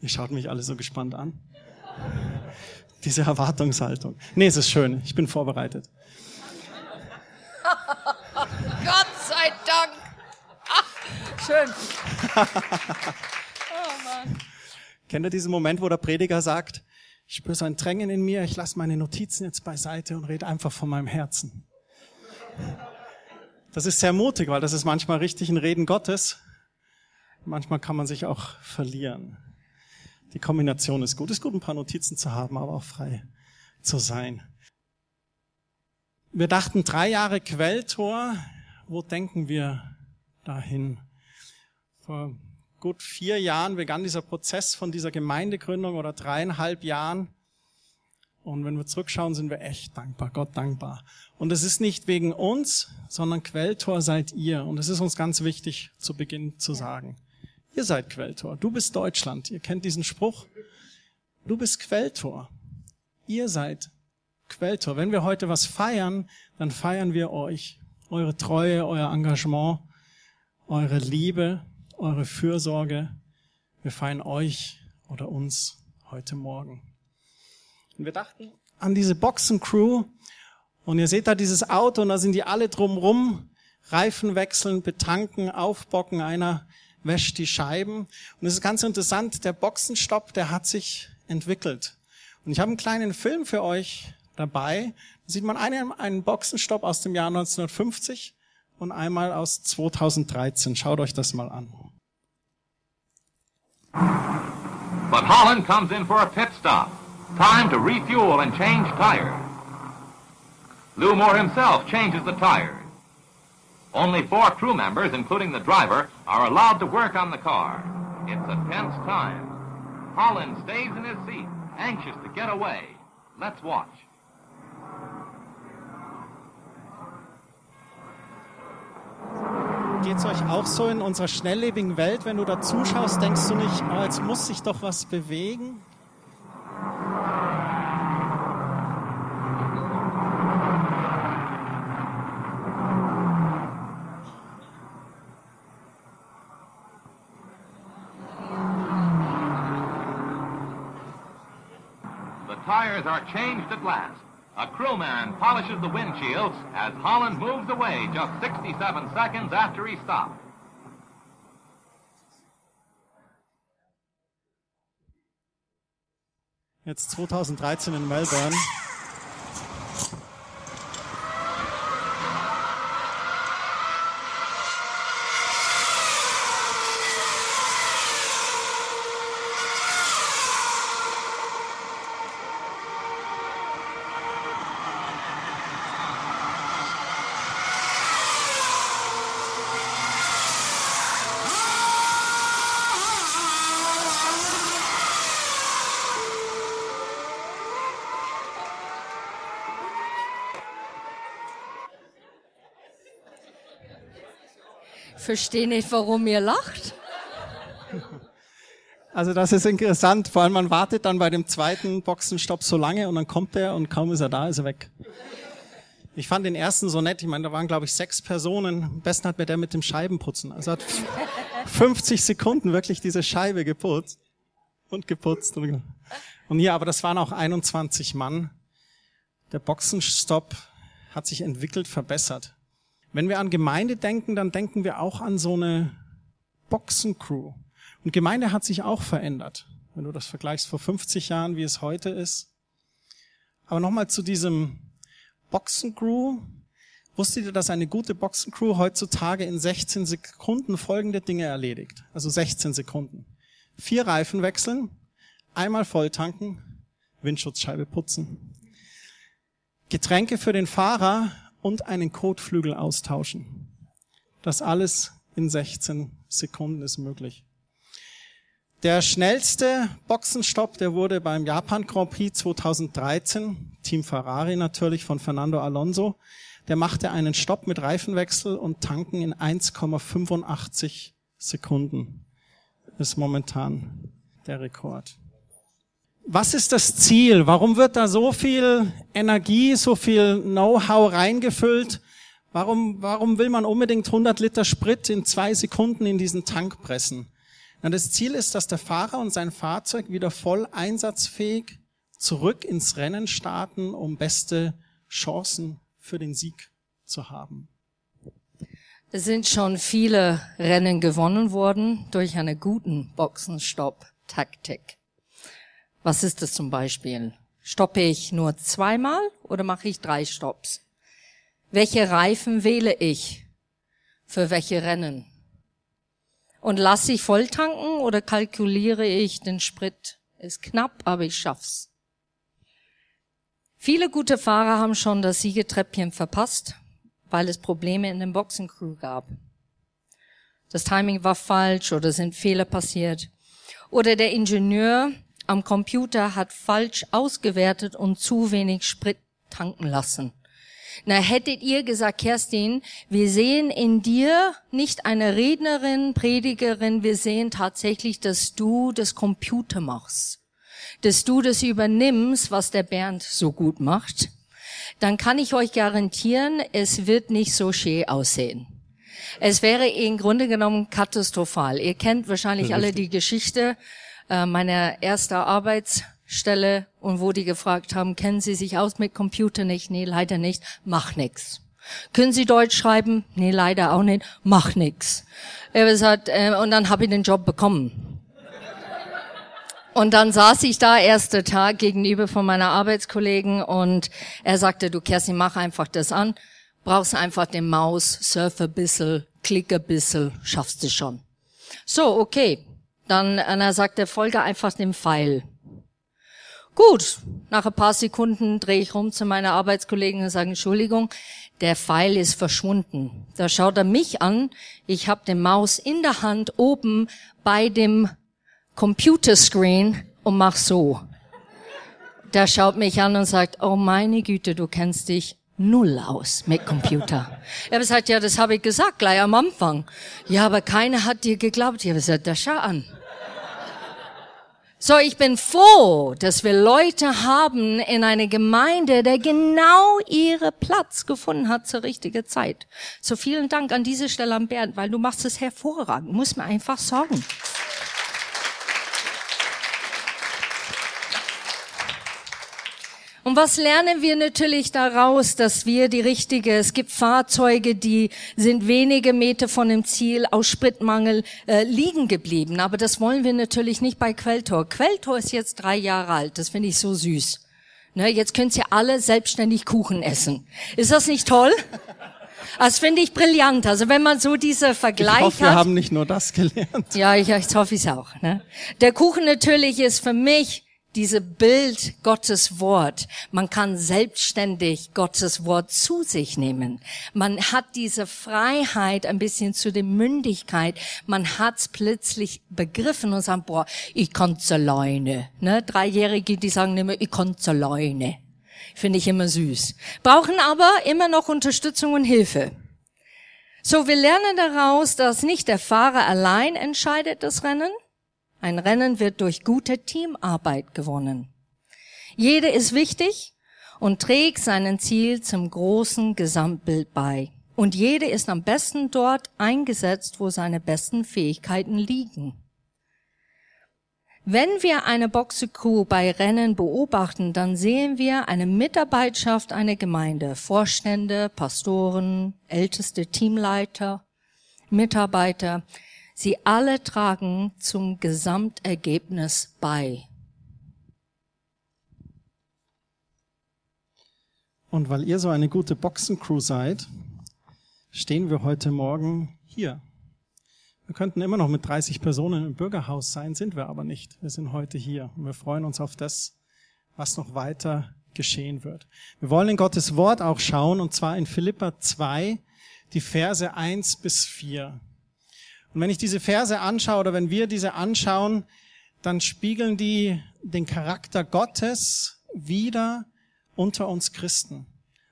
Ihr schaut mich alle so gespannt an. Diese Erwartungshaltung. Nee, es ist schön. Ich bin vorbereitet. Gott sei Dank. Ach, schön. oh Mann. Kennt ihr diesen Moment, wo der Prediger sagt, ich spüre so ein Drängen in mir, ich lasse meine Notizen jetzt beiseite und rede einfach von meinem Herzen. Das ist sehr mutig, weil das ist manchmal richtig ein Reden Gottes. Manchmal kann man sich auch verlieren. Die Kombination ist gut. Es ist gut, ein paar Notizen zu haben, aber auch frei zu sein. Wir dachten drei Jahre Quelltor. Wo denken wir dahin? Vor gut vier Jahren begann dieser Prozess von dieser Gemeindegründung oder dreieinhalb Jahren. Und wenn wir zurückschauen, sind wir echt dankbar, Gott dankbar. Und es ist nicht wegen uns, sondern Quelltor seid ihr. Und es ist uns ganz wichtig zu Beginn zu sagen. Ihr seid Quelltor. Du bist Deutschland. Ihr kennt diesen Spruch. Du bist Quelltor. Ihr seid Quelltor. Wenn wir heute was feiern, dann feiern wir euch. Eure Treue, euer Engagement, eure Liebe, eure Fürsorge. Wir feiern euch oder uns heute Morgen. Und wir dachten an diese Boxencrew. Und ihr seht da dieses Auto und da sind die alle drumrum. Reifen wechseln, betanken, aufbocken. Einer wäscht die Scheiben. Und es ist ganz interessant, der Boxenstopp, der hat sich entwickelt. Und ich habe einen kleinen Film für euch dabei. Da sieht man einen, einen Boxenstopp aus dem Jahr 1950 und einmal aus 2013. Schaut euch das mal an. But Holland comes in for a pit stop. Time to refuel and change tires. Lou Moore himself changes the tires. Only four crew members, including the driver, are allowed to work on the car. It's a tense time. Holland stays in his seat, anxious to get away. Let's watch. Geht's euch auch so in unserer schnelllebigen Welt, wenn du da zuschaust, denkst du nicht, oh, jetzt muss sich doch was bewegen? Are changed at last. A crewman polishes the windshields as Holland moves away just 67 seconds after he stopped. Jetzt 2013 in Melbourne. Verstehe nicht, warum ihr lacht. Also das ist interessant, vor allem man wartet dann bei dem zweiten Boxenstopp so lange und dann kommt er und kaum ist er da, ist er weg. Ich fand den ersten so nett, ich meine, da waren glaube ich sechs Personen, am besten hat mir der mit dem Scheibenputzen, also hat 50 Sekunden wirklich diese Scheibe geputzt und geputzt. Und hier, aber das waren auch 21 Mann. Der Boxenstopp hat sich entwickelt, verbessert. Wenn wir an Gemeinde denken, dann denken wir auch an so eine Boxencrew. Und Gemeinde hat sich auch verändert. Wenn du das vergleichst vor 50 Jahren, wie es heute ist. Aber nochmal zu diesem Boxencrew. Wusstet ihr, dass eine gute Boxencrew heutzutage in 16 Sekunden folgende Dinge erledigt? Also 16 Sekunden. Vier Reifen wechseln, einmal volltanken, Windschutzscheibe putzen. Getränke für den Fahrer und einen Kotflügel austauschen. Das alles in 16 Sekunden ist möglich. Der schnellste Boxenstopp, der wurde beim Japan Grand Prix 2013, Team Ferrari natürlich von Fernando Alonso. Der machte einen Stopp mit Reifenwechsel und Tanken in 1,85 Sekunden. Ist momentan der Rekord was ist das Ziel? Warum wird da so viel Energie, so viel Know-how reingefüllt? Warum, warum will man unbedingt 100 Liter Sprit in zwei Sekunden in diesen Tank pressen? Und das Ziel ist, dass der Fahrer und sein Fahrzeug wieder voll einsatzfähig zurück ins Rennen starten, um beste Chancen für den Sieg zu haben. Es sind schon viele Rennen gewonnen worden durch eine guten Boxenstopp-Taktik. Was ist das zum Beispiel? Stoppe ich nur zweimal oder mache ich drei Stopps? Welche Reifen wähle ich? Für welche Rennen? Und lasse ich voll tanken oder kalkuliere ich den Sprit? Ist knapp, aber ich schaff's. Viele gute Fahrer haben schon das Siegetreppchen verpasst, weil es Probleme in dem Boxencrew gab. Das Timing war falsch oder sind Fehler passiert. Oder der Ingenieur am Computer hat falsch ausgewertet und zu wenig Sprit tanken lassen. Na, hättet ihr gesagt, Kerstin, wir sehen in dir nicht eine Rednerin, Predigerin, wir sehen tatsächlich, dass du das Computer machst. Dass du das übernimmst, was der Bernd so gut macht. Dann kann ich euch garantieren, es wird nicht so schön aussehen. Es wäre im Grunde genommen katastrophal. Ihr kennt wahrscheinlich alle die Geschichte äh, meiner ersten Arbeits Stelle und wo die gefragt haben, kennen Sie sich aus mit Computer nicht? Nee, leider nicht. Mach nix. Können Sie Deutsch schreiben? Nee, leider auch nicht. Mach nix. Er gesagt, äh, und dann habe ich den Job bekommen. Und dann saß ich da erster Tag gegenüber von meiner Arbeitskollegen und er sagte, du Kerstin, mach einfach das an, brauchst einfach den Maus, surfe bisschen, klicke bisschen, schaffst du schon. So, okay. Dann, und er folge einfach dem Pfeil. Gut, nach ein paar Sekunden drehe ich rum zu meiner Arbeitskollegen und sage, Entschuldigung, der Pfeil ist verschwunden. Da schaut er mich an, ich habe den Maus in der Hand oben bei dem Computerscreen und mach so. Der schaut mich an und sagt, oh meine Güte, du kennst dich null aus mit Computer. Er gesagt, ja, das habe ich gesagt, gleich am Anfang. Ja, aber keiner hat dir geglaubt. Ich habe gesagt, da schau an. So, ich bin froh, dass wir Leute haben in einer Gemeinde, der genau ihre Platz gefunden hat zur richtigen Zeit. So vielen Dank an diese Stelle an Bernd, weil du machst es hervorragend, muss man einfach sagen. Und was lernen wir natürlich daraus, dass wir die richtige, es gibt Fahrzeuge, die sind wenige Meter von dem Ziel aus Spritmangel äh, liegen geblieben. Aber das wollen wir natürlich nicht bei Quelltor. Quelltor ist jetzt drei Jahre alt, das finde ich so süß. Ne, jetzt könnt ihr alle selbstständig Kuchen essen. Ist das nicht toll? Das finde ich brillant. Also wenn man so diese Vergleich ich hoffe, hat. Wir haben nicht nur das gelernt. Ja, ich, ich hoffe es auch. Ne? Der Kuchen natürlich ist für mich diese Bild Gottes Wort. Man kann selbstständig Gottes Wort zu sich nehmen. Man hat diese Freiheit ein bisschen zu der Mündigkeit. Man hat's plötzlich begriffen und sagt, boah, ich kann's alleine. Ne? Dreijährige, die sagen immer, ich kann's alleine. Finde ich immer süß. Brauchen aber immer noch Unterstützung und Hilfe. So, wir lernen daraus, dass nicht der Fahrer allein entscheidet das Rennen, ein Rennen wird durch gute Teamarbeit gewonnen. Jede ist wichtig und trägt seinen Ziel zum großen Gesamtbild bei. Und jede ist am besten dort eingesetzt, wo seine besten Fähigkeiten liegen. Wenn wir eine Boxecrew bei Rennen beobachten, dann sehen wir eine Mitarbeitschaft einer Gemeinde, Vorstände, Pastoren, älteste Teamleiter, Mitarbeiter, Sie alle tragen zum Gesamtergebnis bei. Und weil ihr so eine gute Boxencrew seid, stehen wir heute Morgen hier. Wir könnten immer noch mit 30 Personen im Bürgerhaus sein, sind wir aber nicht. Wir sind heute hier und wir freuen uns auf das, was noch weiter geschehen wird. Wir wollen in Gottes Wort auch schauen und zwar in Philippa 2, die Verse 1 bis 4. Und wenn ich diese Verse anschaue oder wenn wir diese anschauen, dann spiegeln die den Charakter Gottes wieder unter uns Christen.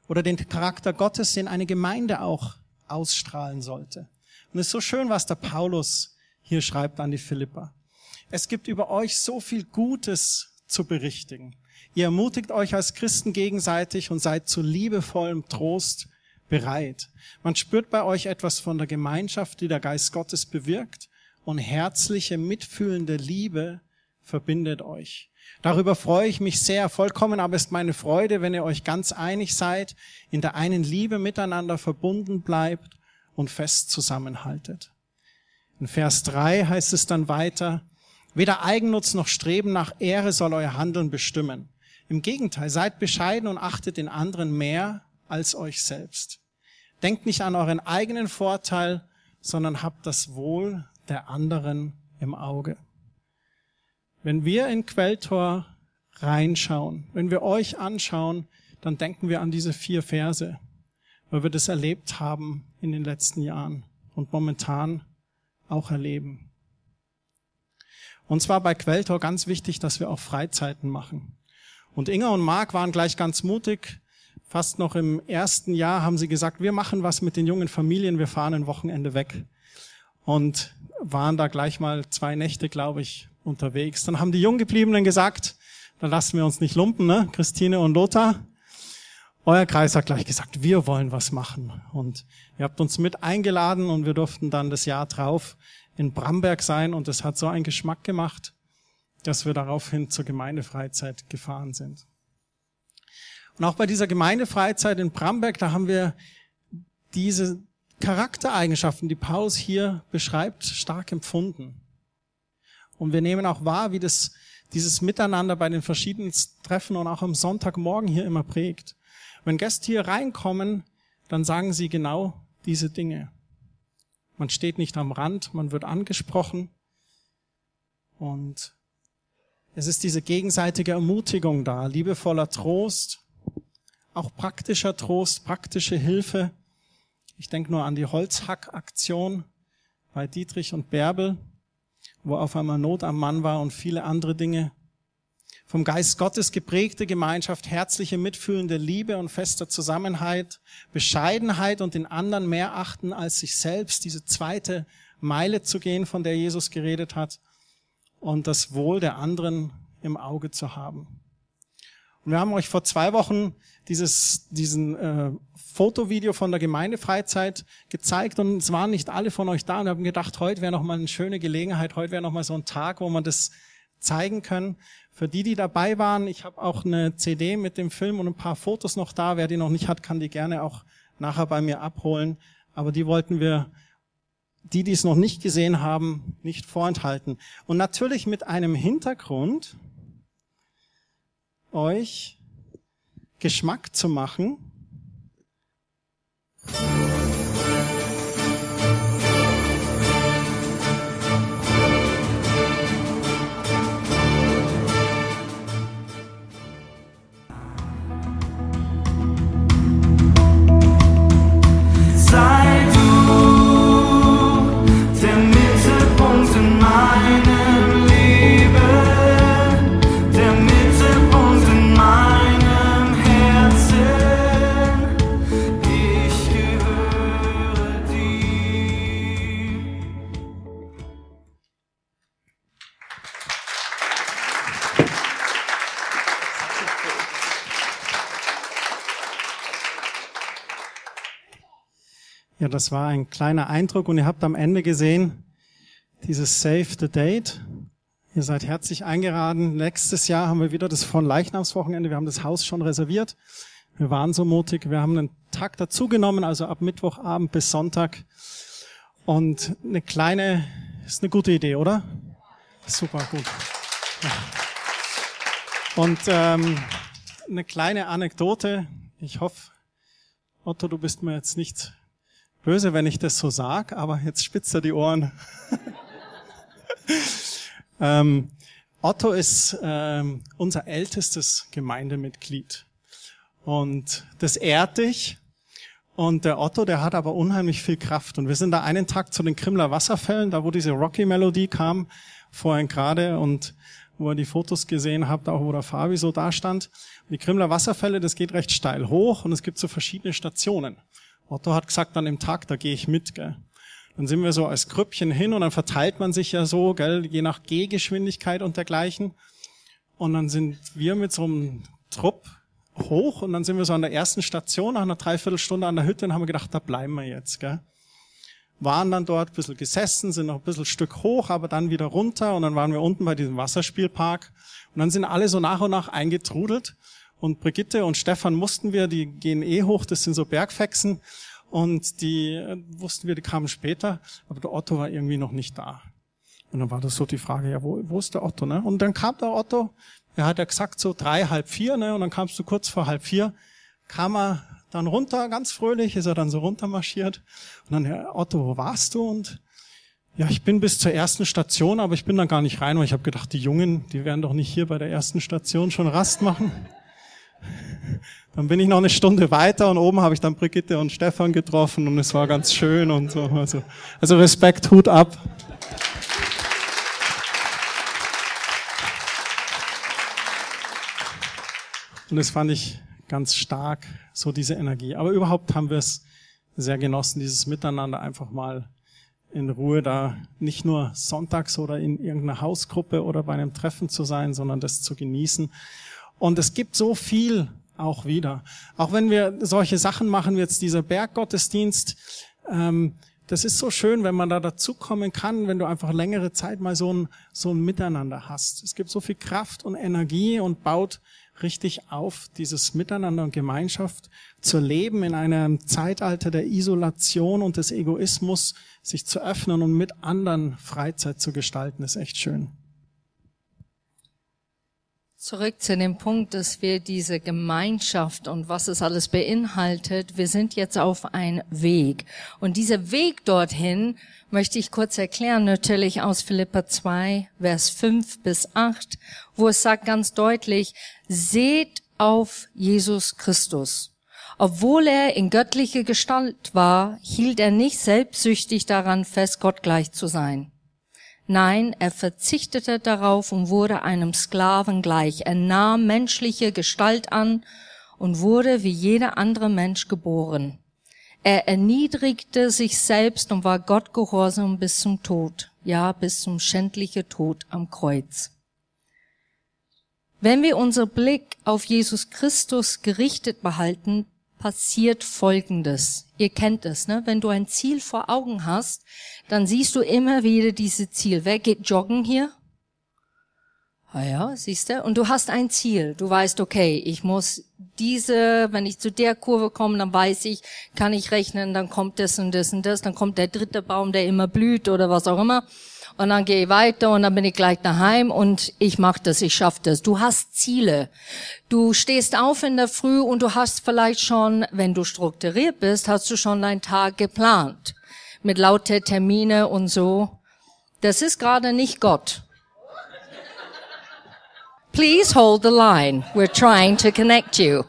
Oder den Charakter Gottes, den eine Gemeinde auch ausstrahlen sollte. Und es ist so schön, was der Paulus hier schreibt an die Philippa. Es gibt über euch so viel Gutes zu berichtigen. Ihr ermutigt euch als Christen gegenseitig und seid zu liebevollem Trost bereit. Man spürt bei euch etwas von der Gemeinschaft, die der Geist Gottes bewirkt und herzliche, mitfühlende Liebe verbindet euch. Darüber freue ich mich sehr. Vollkommen aber ist meine Freude, wenn ihr euch ganz einig seid, in der einen Liebe miteinander verbunden bleibt und fest zusammenhaltet. In Vers 3 heißt es dann weiter, weder Eigennutz noch Streben nach Ehre soll euer Handeln bestimmen. Im Gegenteil, seid bescheiden und achtet den anderen mehr als euch selbst. Denkt nicht an euren eigenen Vorteil, sondern habt das Wohl der anderen im Auge. Wenn wir in Quelltor reinschauen, wenn wir euch anschauen, dann denken wir an diese vier Verse, weil wir das erlebt haben in den letzten Jahren und momentan auch erleben. Und zwar bei Quelltor ganz wichtig, dass wir auch Freizeiten machen. Und Inga und Marc waren gleich ganz mutig. Fast noch im ersten Jahr haben sie gesagt, wir machen was mit den jungen Familien, wir fahren ein Wochenende weg. Und waren da gleich mal zwei Nächte, glaube ich, unterwegs. Dann haben die Junggebliebenen gesagt, da lassen wir uns nicht lumpen, ne? Christine und Lothar. Euer Kreis hat gleich gesagt, wir wollen was machen. Und ihr habt uns mit eingeladen und wir durften dann das Jahr drauf in Bramberg sein und es hat so einen Geschmack gemacht, dass wir daraufhin zur Gemeindefreizeit gefahren sind. Und auch bei dieser Gemeindefreizeit in Bramberg, da haben wir diese Charaktereigenschaften, die Paulus hier beschreibt, stark empfunden. Und wir nehmen auch wahr, wie das, dieses Miteinander bei den verschiedenen Treffen und auch am Sonntagmorgen hier immer prägt. Wenn Gäste hier reinkommen, dann sagen sie genau diese Dinge. Man steht nicht am Rand, man wird angesprochen und es ist diese gegenseitige Ermutigung da, liebevoller Trost, auch praktischer Trost, praktische Hilfe. Ich denke nur an die Holzhackaktion bei Dietrich und Bärbel wo auf einmal Not am Mann war und viele andere Dinge. Vom Geist Gottes geprägte Gemeinschaft, herzliche, mitfühlende Liebe und fester Zusammenhalt, Bescheidenheit und den anderen mehr achten als sich selbst, diese zweite Meile zu gehen, von der Jesus geredet hat, und das Wohl der anderen im Auge zu haben. Und wir haben euch vor zwei Wochen dieses, diesen äh, Fotovideo von der Gemeindefreizeit gezeigt und es waren nicht alle von euch da und haben gedacht, heute wäre noch mal eine schöne Gelegenheit, heute wäre noch mal so ein Tag, wo man das zeigen können. Für die, die dabei waren, ich habe auch eine CD mit dem Film und ein paar Fotos noch da. Wer die noch nicht hat, kann die gerne auch nachher bei mir abholen. Aber die wollten wir, die, die es noch nicht gesehen haben, nicht vorenthalten. Und natürlich mit einem Hintergrund, euch Geschmack zu machen. Ja, das war ein kleiner Eindruck und ihr habt am Ende gesehen, dieses Save the Date. Ihr seid herzlich eingeladen. Nächstes Jahr haben wir wieder das von Leichnamswochenende. Wir haben das Haus schon reserviert. Wir waren so mutig. Wir haben einen Tag dazugenommen, also ab Mittwochabend bis Sonntag. Und eine kleine, ist eine gute Idee, oder? Super, gut. Und ähm, eine kleine Anekdote. Ich hoffe, Otto, du bist mir jetzt nicht böse, wenn ich das so sag, aber jetzt spitzt er die Ohren. ähm, Otto ist ähm, unser ältestes Gemeindemitglied. Und das ehrt dich. Und der Otto, der hat aber unheimlich viel Kraft. Und wir sind da einen Tag zu den Krimler Wasserfällen, da wo diese Rocky-Melodie kam, vorhin gerade, und wo ihr die Fotos gesehen habt, auch wo der Fabi so da stand. Die Krimler Wasserfälle, das geht recht steil hoch und es gibt so verschiedene Stationen. Otto hat gesagt an dem Tag, da gehe ich mit, gell. Dann sind wir so als Grüppchen hin und dann verteilt man sich ja so, gell, je nach Gehgeschwindigkeit und dergleichen. Und dann sind wir mit so einem Trupp hoch und dann sind wir so an der ersten Station nach einer Dreiviertelstunde an der Hütte und haben gedacht, da bleiben wir jetzt, gell. waren dann dort ein bisschen gesessen, sind noch ein bisschen Stück hoch, aber dann wieder runter und dann waren wir unten bei diesem Wasserspielpark und dann sind alle so nach und nach eingetrudelt und Brigitte und Stefan mussten wir, die gehen eh hoch, das sind so Bergfexen und die äh, wussten wir, die kamen später, aber der Otto war irgendwie noch nicht da. Und dann war das so die Frage, ja, wo, wo ist der Otto? Ne? Und dann kam der Otto, er hat ja gesagt so drei, halb vier, ne? und dann kamst du kurz vor halb vier, kam er dann runter, ganz fröhlich, ist er dann so runtermarschiert. Und dann, Herr Otto, wo warst du? Und ja, ich bin bis zur ersten Station, aber ich bin dann gar nicht rein, weil ich habe gedacht, die Jungen, die werden doch nicht hier bei der ersten Station schon Rast machen. Dann bin ich noch eine Stunde weiter und oben habe ich dann Brigitte und Stefan getroffen und es war ganz schön und so. Also, also Respekt, Hut ab. Und das fand ich ganz stark, so diese Energie. Aber überhaupt haben wir es sehr genossen, dieses Miteinander einfach mal in Ruhe da nicht nur sonntags oder in irgendeiner Hausgruppe oder bei einem Treffen zu sein, sondern das zu genießen. Und es gibt so viel auch wieder. Auch wenn wir solche Sachen machen, wie jetzt dieser Berggottesdienst, ähm, das ist so schön, wenn man da dazukommen kann, wenn du einfach längere Zeit mal so ein, so ein Miteinander hast. Es gibt so viel Kraft und Energie und baut richtig auf, dieses Miteinander und Gemeinschaft zu leben in einem Zeitalter der Isolation und des Egoismus, sich zu öffnen und mit anderen Freizeit zu gestalten, ist echt schön. Zurück zu dem Punkt, dass wir diese Gemeinschaft und was es alles beinhaltet, wir sind jetzt auf einem Weg. Und dieser Weg dorthin möchte ich kurz erklären, natürlich aus Philippa 2, Vers 5 bis 8, wo es sagt ganz deutlich, seht auf Jesus Christus. Obwohl er in göttlicher Gestalt war, hielt er nicht selbstsüchtig daran fest, Gott gleich zu sein. Nein, er verzichtete darauf und wurde einem Sklaven gleich. Er nahm menschliche Gestalt an und wurde wie jeder andere Mensch geboren. Er erniedrigte sich selbst und war Gott gehorsam bis zum Tod, ja bis zum schändlichen Tod am Kreuz. Wenn wir unser Blick auf Jesus Christus gerichtet behalten, passiert Folgendes. Ihr kennt es, ne? Wenn du ein Ziel vor Augen hast, dann siehst du immer wieder diese Ziel. Wer geht joggen hier? Ah ja, siehst du? Und du hast ein Ziel. Du weißt, okay, ich muss diese, wenn ich zu der Kurve komme, dann weiß ich, kann ich rechnen, dann kommt das und das und das, dann kommt der dritte Baum, der immer blüht oder was auch immer und dann gehe ich weiter und dann bin ich gleich daheim und ich mache das, ich schaffe das. Du hast Ziele. Du stehst auf in der Früh und du hast vielleicht schon, wenn du strukturiert bist, hast du schon deinen Tag geplant. Mit lauter Termine und so. Das ist gerade nicht Gott. Please hold the line. We're trying to connect you.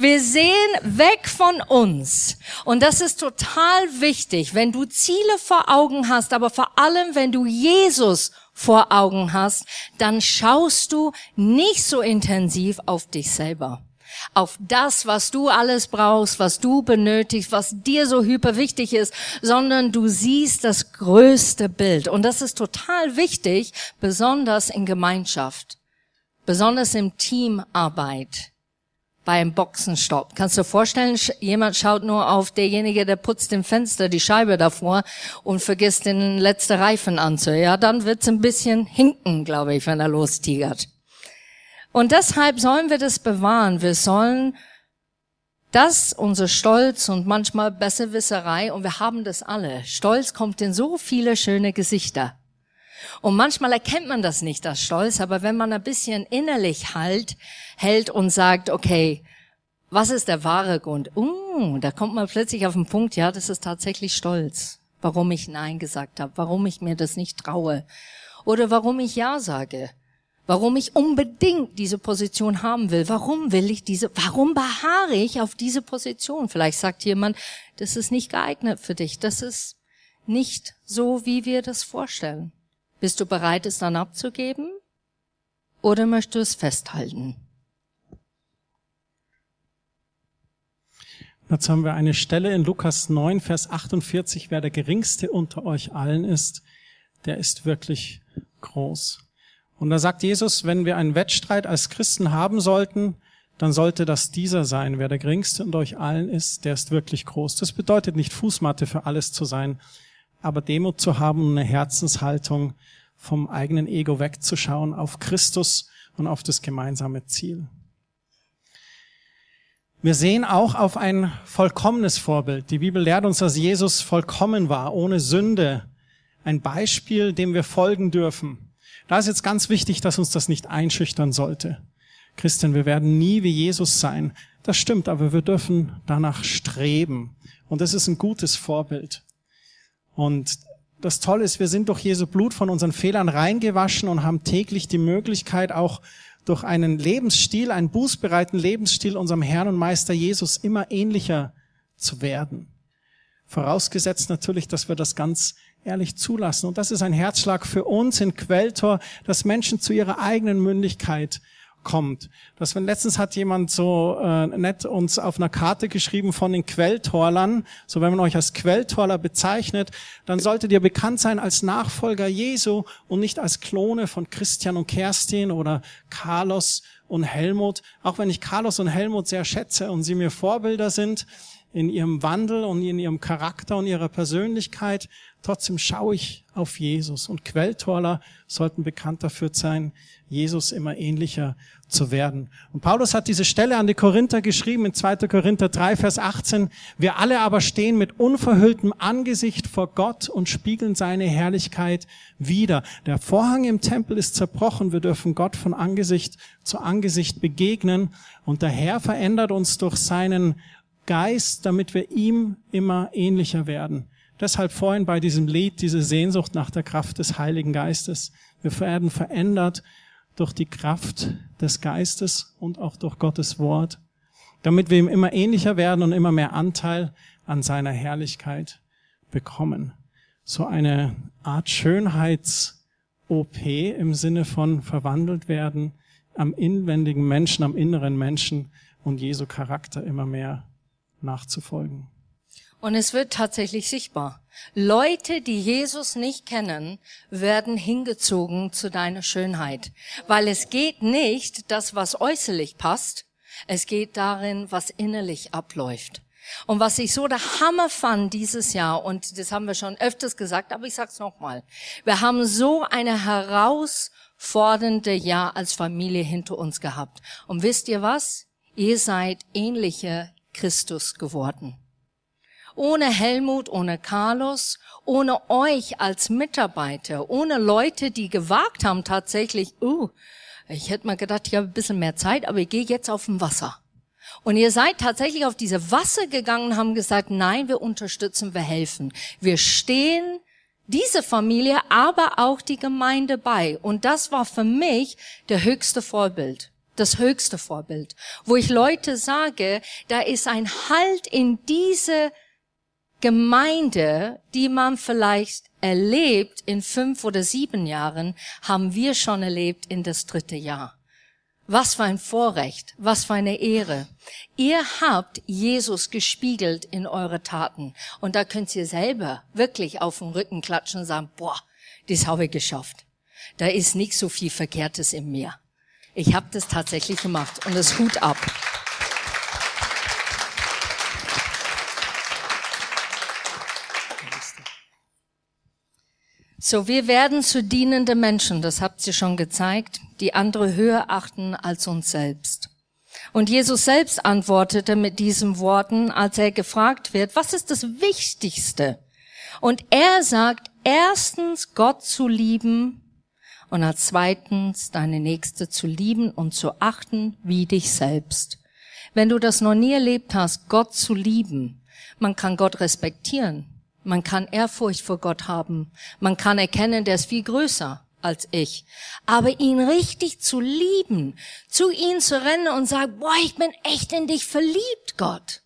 Wir sehen weg von uns. Und das ist total wichtig, wenn du Ziele vor Augen hast, aber vor allem, wenn du Jesus vor Augen hast, dann schaust du nicht so intensiv auf dich selber. Auf das, was du alles brauchst, was du benötigst, was dir so hyper wichtig ist, sondern du siehst das größte Bild. Und das ist total wichtig, besonders in Gemeinschaft, besonders im Teamarbeit beim Boxenstopp. Kannst du dir vorstellen, jemand schaut nur auf derjenige, der putzt im Fenster die Scheibe davor und vergisst den letzten Reifen anzuhören. Ja, dann wird's ein bisschen hinken, glaube ich, wenn er lostigert. Und deshalb sollen wir das bewahren. Wir sollen das, unser Stolz und manchmal Besserwisserei, und wir haben das alle. Stolz kommt in so viele schöne Gesichter. Und manchmal erkennt man das nicht, das Stolz, aber wenn man ein bisschen innerlich halt, hält und sagt, okay, was ist der wahre Grund? Uh, da kommt man plötzlich auf den Punkt, ja, das ist tatsächlich Stolz. Warum ich Nein gesagt habe, warum ich mir das nicht traue. Oder warum ich Ja sage. Warum ich unbedingt diese Position haben will. Warum will ich diese, warum beharre ich auf diese Position? Vielleicht sagt jemand, das ist nicht geeignet für dich. Das ist nicht so, wie wir das vorstellen. Bist du bereit, es dann abzugeben? Oder möchtest du es festhalten? Jetzt haben wir eine Stelle in Lukas 9, Vers 48, wer der geringste unter euch allen ist, der ist wirklich groß. Und da sagt Jesus, wenn wir einen Wettstreit als Christen haben sollten, dann sollte das dieser sein. Wer der geringste unter euch allen ist, der ist wirklich groß. Das bedeutet nicht Fußmatte für alles zu sein, aber Demut zu haben eine Herzenshaltung vom eigenen Ego wegzuschauen auf Christus und auf das gemeinsame Ziel. Wir sehen auch auf ein vollkommenes Vorbild. Die Bibel lehrt uns, dass Jesus vollkommen war, ohne Sünde. Ein Beispiel, dem wir folgen dürfen. Da ist jetzt ganz wichtig, dass uns das nicht einschüchtern sollte. Christian, wir werden nie wie Jesus sein. Das stimmt, aber wir dürfen danach streben. Und das ist ein gutes Vorbild. Und das Tolle ist, wir sind durch Jesu Blut von unseren Fehlern reingewaschen und haben täglich die Möglichkeit, auch durch einen Lebensstil, einen bußbereiten Lebensstil unserem Herrn und Meister Jesus immer ähnlicher zu werden. Vorausgesetzt natürlich, dass wir das ganz ehrlich zulassen. Und das ist ein Herzschlag für uns in Quelltor, dass Menschen zu ihrer eigenen Mündigkeit kommt. Das, wenn letztens hat jemand so äh, nett uns auf einer Karte geschrieben von den Quelltorlern. So wenn man euch als Quelltorler bezeichnet, dann solltet ihr bekannt sein als Nachfolger Jesu und nicht als Klone von Christian und Kerstin oder Carlos und Helmut. Auch wenn ich Carlos und Helmut sehr schätze und sie mir Vorbilder sind in ihrem Wandel und in ihrem Charakter und ihrer Persönlichkeit, trotzdem schaue ich auf Jesus. Und Quelltorler sollten bekannt dafür sein, Jesus immer ähnlicher zu werden. Und Paulus hat diese Stelle an die Korinther geschrieben in 2. Korinther 3, Vers 18. Wir alle aber stehen mit unverhülltem Angesicht vor Gott und spiegeln seine Herrlichkeit wider. Der Vorhang im Tempel ist zerbrochen. Wir dürfen Gott von Angesicht zu Angesicht begegnen. Und der Herr verändert uns durch seinen Geist, damit wir ihm immer ähnlicher werden. Deshalb vorhin bei diesem Lied diese Sehnsucht nach der Kraft des Heiligen Geistes. Wir werden verändert durch die Kraft des Geistes und auch durch Gottes Wort, damit wir ihm immer ähnlicher werden und immer mehr Anteil an seiner Herrlichkeit bekommen. So eine Art Schönheits-OP im Sinne von verwandelt werden am inwendigen Menschen, am inneren Menschen und Jesu Charakter immer mehr nachzufolgen. Und es wird tatsächlich sichtbar. Leute, die Jesus nicht kennen, werden hingezogen zu deiner Schönheit. Weil es geht nicht das, was äußerlich passt. Es geht darin, was innerlich abläuft. Und was ich so der Hammer fand dieses Jahr, und das haben wir schon öfters gesagt, aber ich sag's nochmal. Wir haben so eine herausfordernde Jahr als Familie hinter uns gehabt. Und wisst ihr was? Ihr seid ähnliche Christus geworden ohne Helmut, ohne Carlos, ohne euch als Mitarbeiter, ohne Leute, die gewagt haben tatsächlich, uh, ich hätte mal gedacht, ich habe ein bisschen mehr Zeit, aber ich gehe jetzt auf dem Wasser. Und ihr seid tatsächlich auf diese Wasser gegangen haben gesagt, nein, wir unterstützen, wir helfen. Wir stehen diese Familie, aber auch die Gemeinde bei. Und das war für mich der höchste Vorbild das höchste Vorbild, wo ich Leute sage, da ist ein Halt in diese Gemeinde, die man vielleicht erlebt in fünf oder sieben Jahren, haben wir schon erlebt in das dritte Jahr. Was für ein Vorrecht, was für eine Ehre. Ihr habt Jesus gespiegelt in eure Taten. Und da könnt ihr selber wirklich auf den Rücken klatschen und sagen, boah, das habe ich geschafft. Da ist nicht so viel Verkehrtes in mir. Ich habe das tatsächlich gemacht und das Hut ab. So, wir werden zu dienende Menschen, das habt ihr schon gezeigt, die andere höher achten als uns selbst. Und Jesus selbst antwortete mit diesen Worten, als er gefragt wird, was ist das Wichtigste? Und er sagt, erstens Gott zu lieben und als zweitens deine Nächste zu lieben und zu achten wie dich selbst. Wenn du das noch nie erlebt hast, Gott zu lieben, man kann Gott respektieren, man kann Ehrfurcht vor Gott haben. Man kann erkennen, der ist viel größer als ich. Aber ihn richtig zu lieben, zu ihm zu rennen und sagen, boah, ich bin echt in dich verliebt, Gott,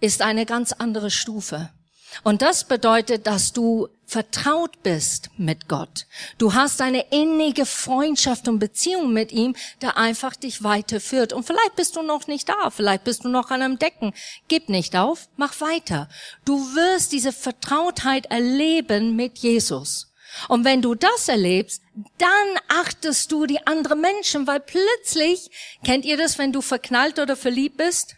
ist eine ganz andere Stufe. Und das bedeutet, dass du vertraut bist mit Gott. Du hast eine innige Freundschaft und Beziehung mit ihm, der einfach dich weiterführt. Und vielleicht bist du noch nicht da, vielleicht bist du noch an einem Decken. Gib nicht auf, mach weiter. Du wirst diese Vertrautheit erleben mit Jesus. Und wenn du das erlebst, dann achtest du die anderen Menschen, weil plötzlich, kennt ihr das, wenn du verknallt oder verliebt bist?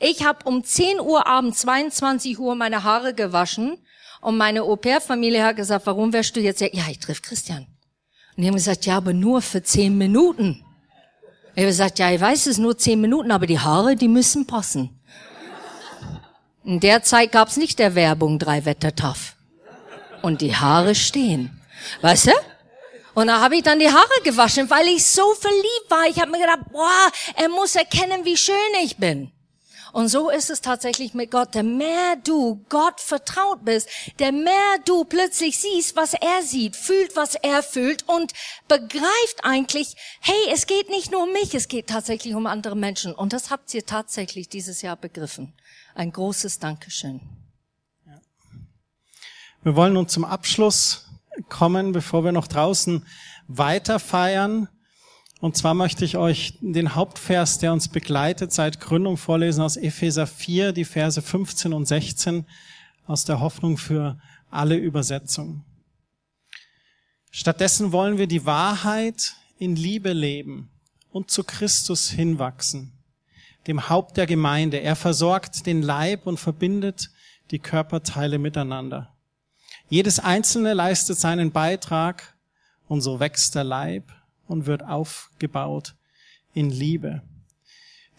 Ich habe um 10 Uhr abends, 22 Uhr meine Haare gewaschen und meine Au-pair-Familie hat gesagt, warum wärst du jetzt? Ja, ich triff Christian. Und die haben gesagt, ja, aber nur für 10 Minuten. Ich habe gesagt, ja, ich weiß es nur 10 Minuten, aber die Haare, die müssen passen. In der Zeit gab's nicht der Werbung drei Wetter tough. Und die Haare stehen. Weißt du? Und da habe ich dann die Haare gewaschen, weil ich so verliebt war. Ich habe mir gedacht, boah, er muss erkennen, wie schön ich bin. Und so ist es tatsächlich mit Gott. Der mehr du Gott vertraut bist, der mehr du plötzlich siehst, was er sieht, fühlt, was er fühlt und begreift eigentlich, hey, es geht nicht nur um mich, es geht tatsächlich um andere Menschen. Und das habt ihr tatsächlich dieses Jahr begriffen. Ein großes Dankeschön. Wir wollen nun zum Abschluss kommen, bevor wir noch draußen weiter feiern. Und zwar möchte ich euch den Hauptvers, der uns begleitet seit Gründung vorlesen aus Epheser 4, die Verse 15 und 16 aus der Hoffnung für alle Übersetzungen. Stattdessen wollen wir die Wahrheit in Liebe leben und zu Christus hinwachsen dem Haupt der Gemeinde. Er versorgt den Leib und verbindet die Körperteile miteinander. Jedes Einzelne leistet seinen Beitrag und so wächst der Leib und wird aufgebaut in Liebe.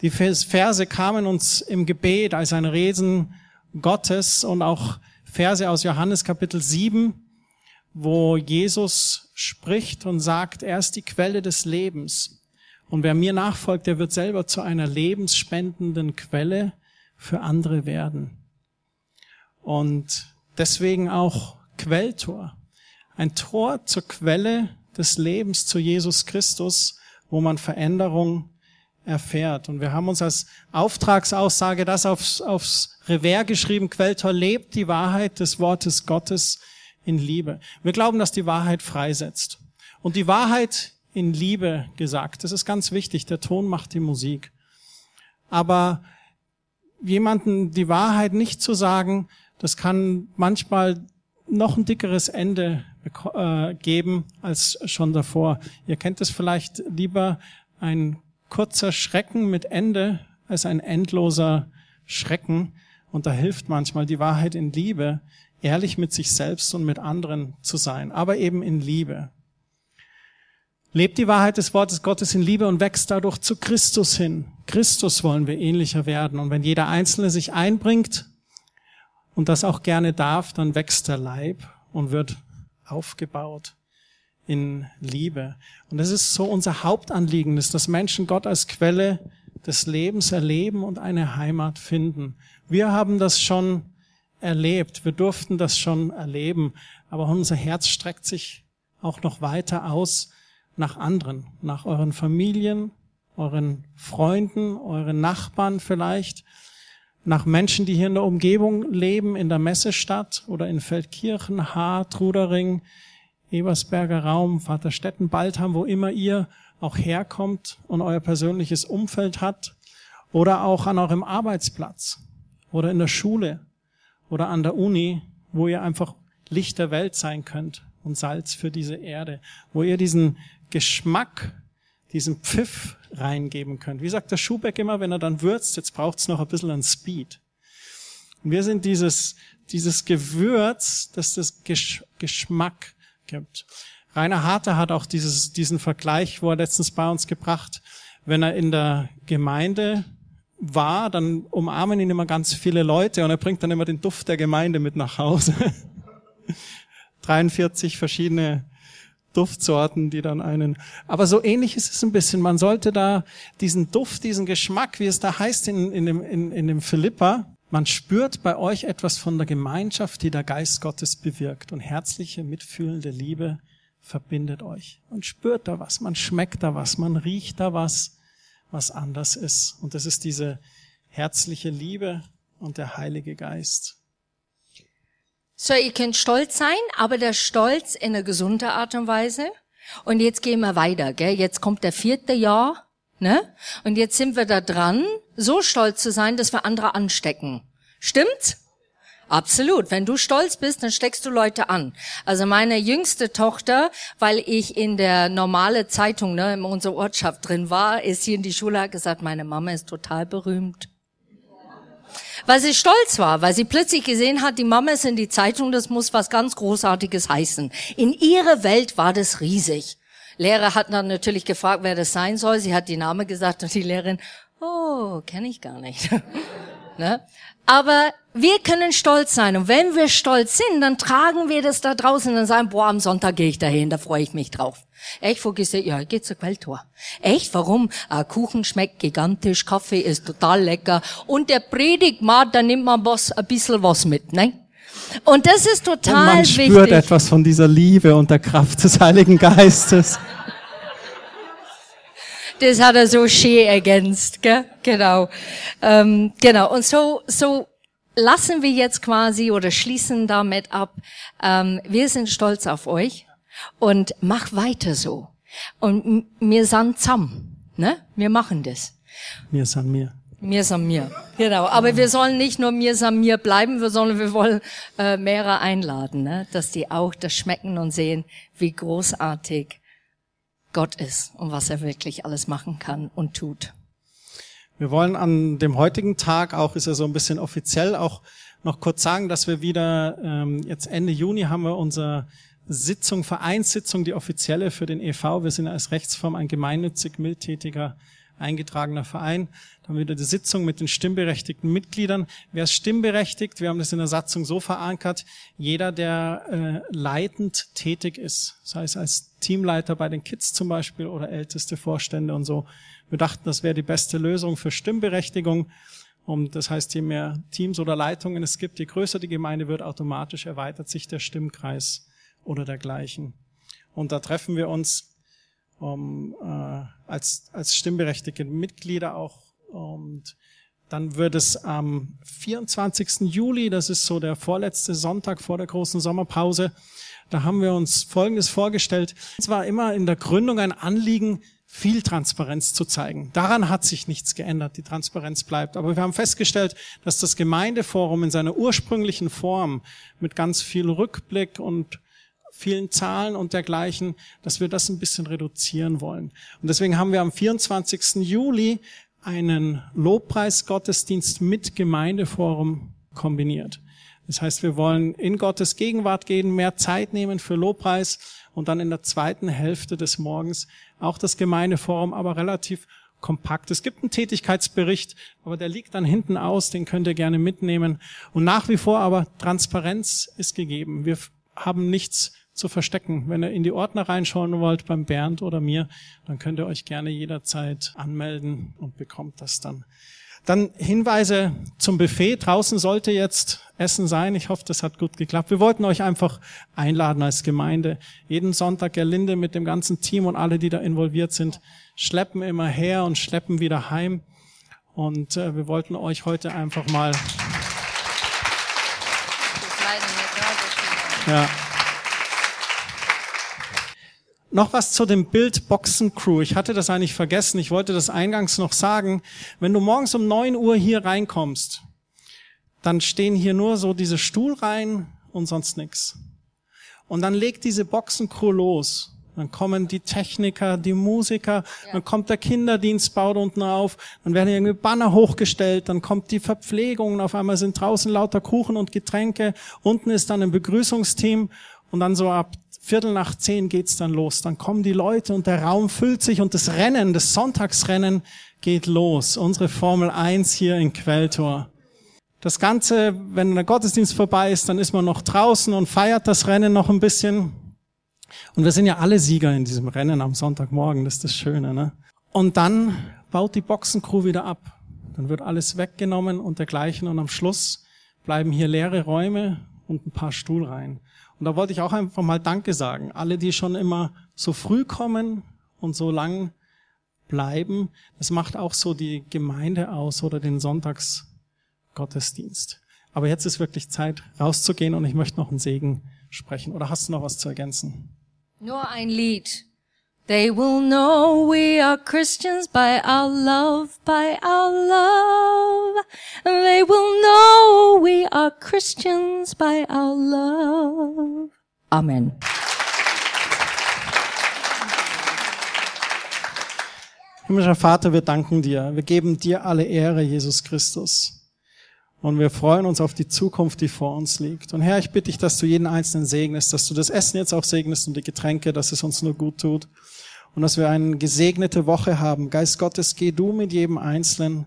Die Verse kamen uns im Gebet als ein Reden Gottes und auch Verse aus Johannes Kapitel 7, wo Jesus spricht und sagt, er ist die Quelle des Lebens. Und wer mir nachfolgt, der wird selber zu einer lebensspendenden Quelle für andere werden. Und deswegen auch Quelltor. Ein Tor zur Quelle des Lebens zu Jesus Christus, wo man Veränderung erfährt. Und wir haben uns als Auftragsaussage das aufs, aufs Revers geschrieben, Quelltor lebt die Wahrheit des Wortes Gottes in Liebe. Wir glauben, dass die Wahrheit freisetzt. Und die Wahrheit in Liebe gesagt. Das ist ganz wichtig. Der Ton macht die Musik. Aber jemanden die Wahrheit nicht zu sagen, das kann manchmal noch ein dickeres Ende äh, geben als schon davor. Ihr kennt es vielleicht lieber ein kurzer Schrecken mit Ende als ein endloser Schrecken. Und da hilft manchmal die Wahrheit in Liebe, ehrlich mit sich selbst und mit anderen zu sein, aber eben in Liebe. Lebt die Wahrheit des Wortes Gottes in Liebe und wächst dadurch zu Christus hin. Christus wollen wir ähnlicher werden. Und wenn jeder Einzelne sich einbringt und das auch gerne darf, dann wächst der Leib und wird aufgebaut in Liebe. Und das ist so unser Hauptanliegen, dass das Menschen Gott als Quelle des Lebens erleben und eine Heimat finden. Wir haben das schon erlebt, wir durften das schon erleben, aber unser Herz streckt sich auch noch weiter aus nach anderen, nach euren Familien, euren Freunden, euren Nachbarn vielleicht, nach Menschen, die hier in der Umgebung leben, in der Messestadt oder in Feldkirchen, Haar, Trudering, Ebersberger Raum, Vaterstetten, Baldham, wo immer ihr auch herkommt und euer persönliches Umfeld hat, oder auch an eurem Arbeitsplatz oder in der Schule oder an der Uni, wo ihr einfach Licht der Welt sein könnt und Salz für diese Erde, wo ihr diesen Geschmack, diesen Pfiff reingeben könnt. Wie sagt der Schubeck immer, wenn er dann würzt, jetzt braucht es noch ein bisschen an Speed. Und wir sind dieses, dieses Gewürz, das das Gesch Geschmack gibt. Rainer Harter hat auch dieses, diesen Vergleich, wo er letztens bei uns gebracht, wenn er in der Gemeinde war, dann umarmen ihn immer ganz viele Leute und er bringt dann immer den Duft der Gemeinde mit nach Hause. 43 verschiedene Duftsorten, die dann einen. Aber so ähnlich ist es ein bisschen. Man sollte da diesen Duft, diesen Geschmack, wie es da heißt in, in, dem, in, in dem Philippa, man spürt bei euch etwas von der Gemeinschaft, die der Geist Gottes bewirkt. Und herzliche, mitfühlende Liebe verbindet euch. Man spürt da was, man schmeckt da was, man riecht da was, was anders ist. Und das ist diese herzliche Liebe und der Heilige Geist. So, ihr könnt stolz sein, aber der Stolz in einer gesunden Art und Weise. Und jetzt gehen wir weiter, gell? Jetzt kommt der vierte Jahr, ne? Und jetzt sind wir da dran, so stolz zu sein, dass wir andere anstecken. Stimmt's? Absolut. Wenn du stolz bist, dann steckst du Leute an. Also meine jüngste Tochter, weil ich in der normale Zeitung ne, in unserer Ortschaft drin war, ist hier in die Schule hat gesagt, meine Mama ist total berühmt. Weil sie stolz war, weil sie plötzlich gesehen hat, die Mama ist in die Zeitung, das muss was ganz Großartiges heißen. In ihrer Welt war das riesig. Lehrer hat dann natürlich gefragt, wer das sein soll. Sie hat die Name gesagt und die Lehrerin, oh, kenne ich gar nicht. ne? Aber wir können stolz sein. Und wenn wir stolz sind, dann tragen wir das da draußen und sagen, boah, am Sonntag gehe ich dahin, da freue ich mich drauf. Echt, wo gehst du? Ja, ich gehe zur Quelltor. Echt, warum? Ah, Kuchen schmeckt gigantisch, Kaffee ist total lecker. Und der Predigtmat, da nimmt man was, ein bisschen was mit, ne? Und das ist total und man wichtig. spürt etwas von dieser Liebe und der Kraft des Heiligen Geistes. Das hat er so schön ergänzt, gell? genau. Ähm, genau. Und so, so lassen wir jetzt quasi oder schließen damit ab. Ähm, wir sind stolz auf euch und mach weiter so. Und wir sind zusammen, ne? Wir machen das. Wir sind mir. Mir sind mir. Genau. Aber wir sollen nicht nur mir sind mir bleiben, wir sollen, wir wollen äh, mehrere einladen, ne? dass die auch das schmecken und sehen, wie großartig Gott ist und was er wirklich alles machen kann und tut. Wir wollen an dem heutigen Tag auch, ist ja so ein bisschen offiziell, auch noch kurz sagen, dass wir wieder, ähm, jetzt Ende Juni haben wir unsere Sitzung, Vereinssitzung, die offizielle für den EV. Wir sind als Rechtsform ein gemeinnützig mildtätiger eingetragener Verein. Dann wieder die Sitzung mit den stimmberechtigten Mitgliedern. Wer ist stimmberechtigt? Wir haben das in der Satzung so verankert. Jeder, der äh, leitend tätig ist, sei es als Teamleiter bei den Kids zum Beispiel oder älteste Vorstände und so. Wir dachten, das wäre die beste Lösung für Stimmberechtigung. Und das heißt, je mehr Teams oder Leitungen es gibt, je größer die Gemeinde wird, automatisch erweitert sich der Stimmkreis oder dergleichen. Und da treffen wir uns um, äh, als, als stimmberechtigte Mitglieder auch. Und dann wird es am 24. Juli, das ist so der vorletzte Sonntag vor der großen Sommerpause, da haben wir uns Folgendes vorgestellt. Es war immer in der Gründung ein Anliegen, viel Transparenz zu zeigen. Daran hat sich nichts geändert. Die Transparenz bleibt. Aber wir haben festgestellt, dass das Gemeindeforum in seiner ursprünglichen Form mit ganz viel Rückblick und vielen Zahlen und dergleichen, dass wir das ein bisschen reduzieren wollen. Und deswegen haben wir am 24. Juli einen Lobpreisgottesdienst mit Gemeindeforum kombiniert. Das heißt, wir wollen in Gottes Gegenwart gehen, mehr Zeit nehmen für Lobpreis und dann in der zweiten Hälfte des Morgens auch das Gemeindeforum, aber relativ kompakt. Es gibt einen Tätigkeitsbericht, aber der liegt dann hinten aus, den könnt ihr gerne mitnehmen. Und nach wie vor aber Transparenz ist gegeben. Wir haben nichts zu verstecken. Wenn ihr in die Ordner reinschauen wollt beim Bernd oder mir, dann könnt ihr euch gerne jederzeit anmelden und bekommt das dann. Dann Hinweise zum Buffet. Draußen sollte jetzt Essen sein. Ich hoffe, das hat gut geklappt. Wir wollten euch einfach einladen als Gemeinde. Jeden Sonntag Gerlinde mit dem ganzen Team und alle, die da involviert sind, schleppen immer her und schleppen wieder heim. Und äh, wir wollten euch heute einfach mal. Ja. Noch was zu dem Bild Boxen Crew. Ich hatte das eigentlich vergessen. Ich wollte das eingangs noch sagen. Wenn du morgens um neun Uhr hier reinkommst, dann stehen hier nur so diese Stuhlreihen und sonst nichts. Und dann legt diese Boxen Crew los. Dann kommen die Techniker, die Musiker, ja. dann kommt der Kinderdienst, baut unten auf, dann werden irgendwie Banner hochgestellt, dann kommt die Verpflegung, und auf einmal sind draußen lauter Kuchen und Getränke, unten ist dann ein Begrüßungsteam und dann so ab Viertel nach zehn geht's dann los. Dann kommen die Leute und der Raum füllt sich und das Rennen, das Sonntagsrennen geht los. Unsere Formel 1 hier in Quelltor. Das Ganze, wenn der Gottesdienst vorbei ist, dann ist man noch draußen und feiert das Rennen noch ein bisschen. Und wir sind ja alle Sieger in diesem Rennen am Sonntagmorgen, das ist das Schöne. Ne? Und dann baut die Boxencrew wieder ab. Dann wird alles weggenommen und dergleichen und am Schluss bleiben hier leere Räume und ein paar Stuhlreihen. Und da wollte ich auch einfach mal Danke sagen. Alle, die schon immer so früh kommen und so lang bleiben, das macht auch so die Gemeinde aus oder den Sonntagsgottesdienst. Aber jetzt ist wirklich Zeit, rauszugehen und ich möchte noch einen Segen sprechen. Oder hast du noch was zu ergänzen? Nur ein Lied. They will know we are Christians by our love, by our love. They will know we are Christians by our love. Amen. Himmlischer Vater, wir danken dir. Wir geben dir alle Ehre, Jesus Christus. Und wir freuen uns auf die Zukunft, die vor uns liegt. Und Herr, ich bitte dich, dass du jeden Einzelnen segnest, dass du das Essen jetzt auch segnest und die Getränke, dass es uns nur gut tut. Und dass wir eine gesegnete Woche haben. Geist Gottes, geh du mit jedem Einzelnen.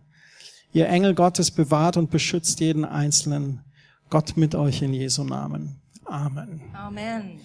Ihr Engel Gottes bewahrt und beschützt jeden Einzelnen. Gott mit euch in Jesu Namen. Amen. Amen.